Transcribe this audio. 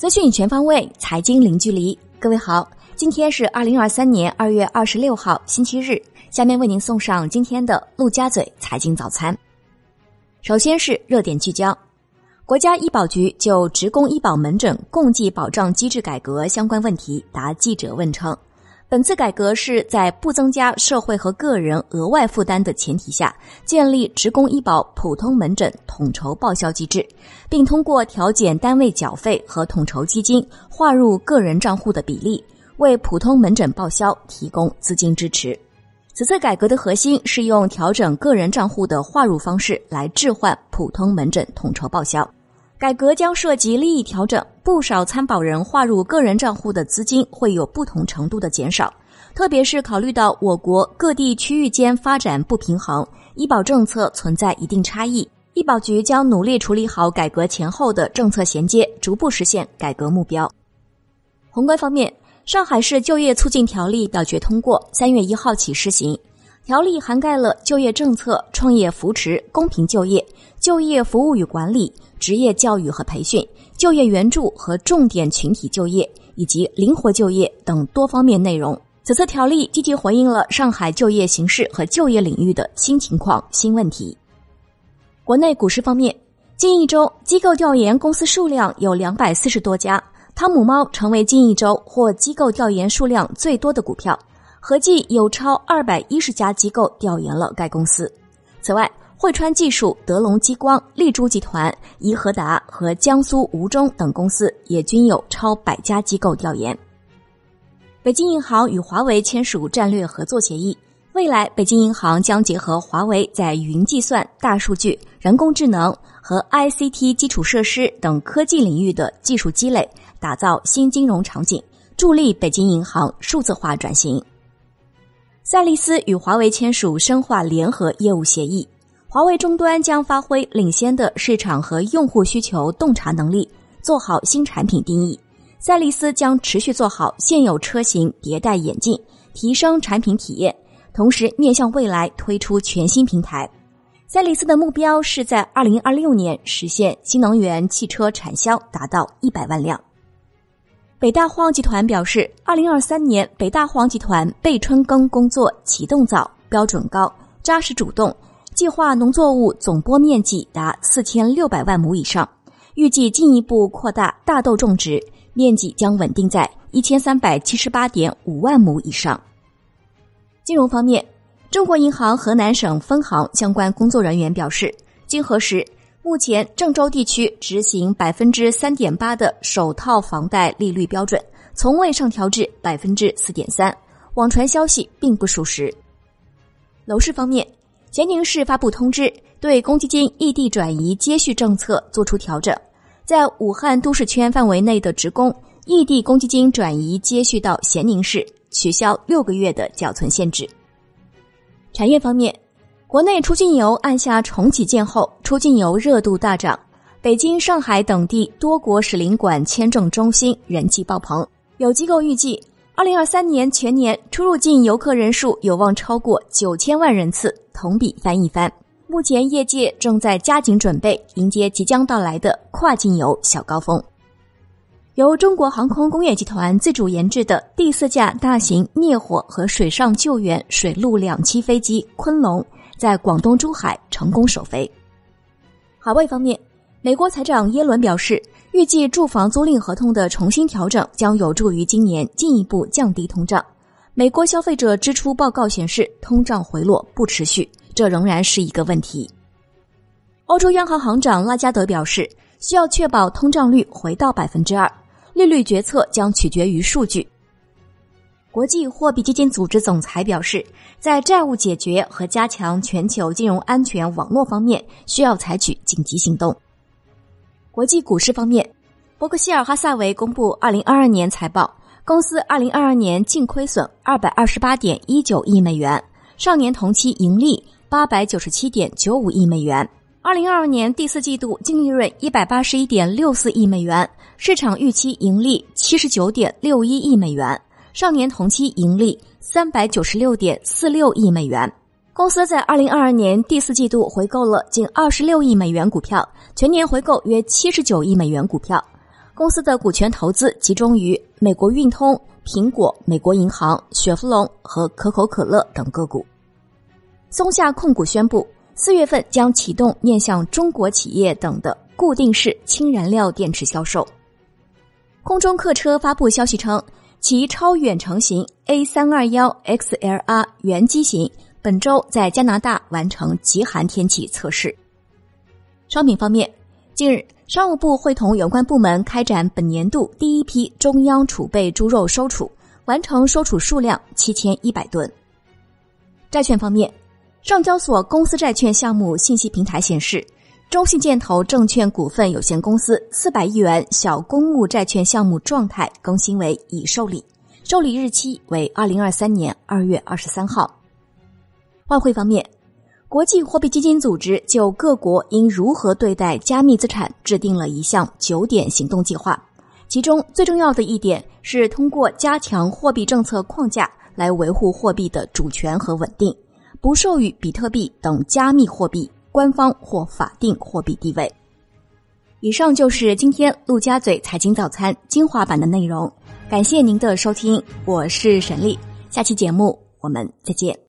资讯全方位，财经零距离。各位好，今天是二零二三年二月二十六号，星期日。下面为您送上今天的陆家嘴财经早餐。首先是热点聚焦，国家医保局就职工医保门诊共计保障机制改革相关问题答记者问称。本次改革是在不增加社会和个人额外负担的前提下，建立职工医保普通门诊统筹报销机制，并通过调减单位缴费和统筹基金划入个人账户的比例，为普通门诊报销提供资金支持。此次改革的核心是用调整个人账户的划入方式来置换普通门诊统筹报销。改革将涉及利益调整，不少参保人划入个人账户的资金会有不同程度的减少，特别是考虑到我国各地区域间发展不平衡，医保政策存在一定差异，医保局将努力处理好改革前后的政策衔接，逐步实现改革目标。宏观方面，上海市就业促进条例表决通过，三月一号起施行。条例涵盖了就业政策、创业扶持、公平就业、就业服务与管理。职业教育和培训、就业援助和重点群体就业以及灵活就业等多方面内容。此次条例积极回应了上海就业形势和就业领域的新情况、新问题。国内股市方面，近一周机构调研公司数量有两百四十多家，汤姆猫成为近一周或机构调研数量最多的股票，合计有超二百一十家机构调研了该公司。此外，汇川技术、德隆激光、立珠集团、怡和达和江苏吴中等公司也均有超百家机构调研。北京银行与华为签署战略合作协议，未来北京银行将结合华为在云计算、大数据、人工智能和 ICT 基础设施等科技领域的技术积累，打造新金融场景，助力北京银行数字化转型。赛力斯与华为签署深化联合业务协议。华为终端将发挥领先的市场和用户需求洞察能力，做好新产品定义。赛力斯将持续做好现有车型迭代演进，提升产品体验，同时面向未来推出全新平台。赛力斯的目标是在二零二六年实现新能源汽车产销达到一百万辆。北大荒集团表示，二零二三年北大荒集团备春耕工作启动早、标准高、扎实主动。计划农作物总播面积达四千六百万亩以上，预计进一步扩大大豆种植面积，将稳定在一千三百七十八点五万亩以上。金融方面，中国银行河南省分行相关工作人员表示，经核实，目前郑州地区执行百分之三点八的首套房贷利率标准，从未上调至百分之四点三，网传消息并不属实。楼市方面。咸宁市发布通知，对公积金异地转移接续政策作出调整，在武汉都市圈范围内的职工异地公积金转移接续到咸宁市，取消六个月的缴存限制。产业方面，国内出境游按下重启键后，出境游热度大涨，北京、上海等地多国使领馆签证中心人气爆棚，有机构预计。二零二三年全年出入境游客人数有望超过九千万人次，同比翻一番。目前业界正在加紧准备迎接即将到来的跨境游小高峰。由中国航空工业集团自主研制的第四架大型灭火和水上救援水陆两栖飞机“昆龙”在广东珠海成功首飞。海外方面，美国财长耶伦表示。预计住房租赁合同的重新调整将有助于今年进一步降低通胀。美国消费者支出报告显示，通胀回落不持续，这仍然是一个问题。欧洲央行行长拉加德表示，需要确保通胀率回到百分之二，利率决策将取决于数据。国际货币基金组织总裁表示，在债务解决和加强全球金融安全网络方面，需要采取紧急行动。国际股市方面，伯克希尔哈萨韦公布二零二二年财报，公司二零二二年净亏损二百二十八点一九亿美元，上年同期盈利八百九十七点九五亿美元。二零二二年第四季度净利润一百八十一点六四亿美元，市场预期盈利七十九点六一亿美元，上年同期盈利三百九十六点四六亿美元。公司在二零二二年第四季度回购了近二十六亿美元股票，全年回购约七十九亿美元股票。公司的股权投资集中于美国运通、苹果、美国银行、雪佛龙和可口可乐等个股。松下控股宣布，四月份将启动面向中国企业等的固定式氢燃料电池销售。空中客车发布消息称，其超远程型 A 三二幺 XLR 原机型本周在加拿大完成极寒天气测试。商品方面，近日商务部会同有关部门开展本年度第一批中央储备猪肉收储，完成收储数量七千一百吨。债券方面，上交所公司债券项目信息平台显示。中信建投证券股份有限公司四百亿元小公募债券项目状态更新为已受理，受理日期为二零二三年二月二十三号。外汇方面，国际货币基金组织就各国应如何对待加密资产制定了一项九点行动计划，其中最重要的一点是通过加强货币政策框架来维护货币的主权和稳定，不授予比特币等加密货币。官方或法定货币地位。以上就是今天陆家嘴财经早餐精华版的内容，感谢您的收听，我是沈丽，下期节目我们再见。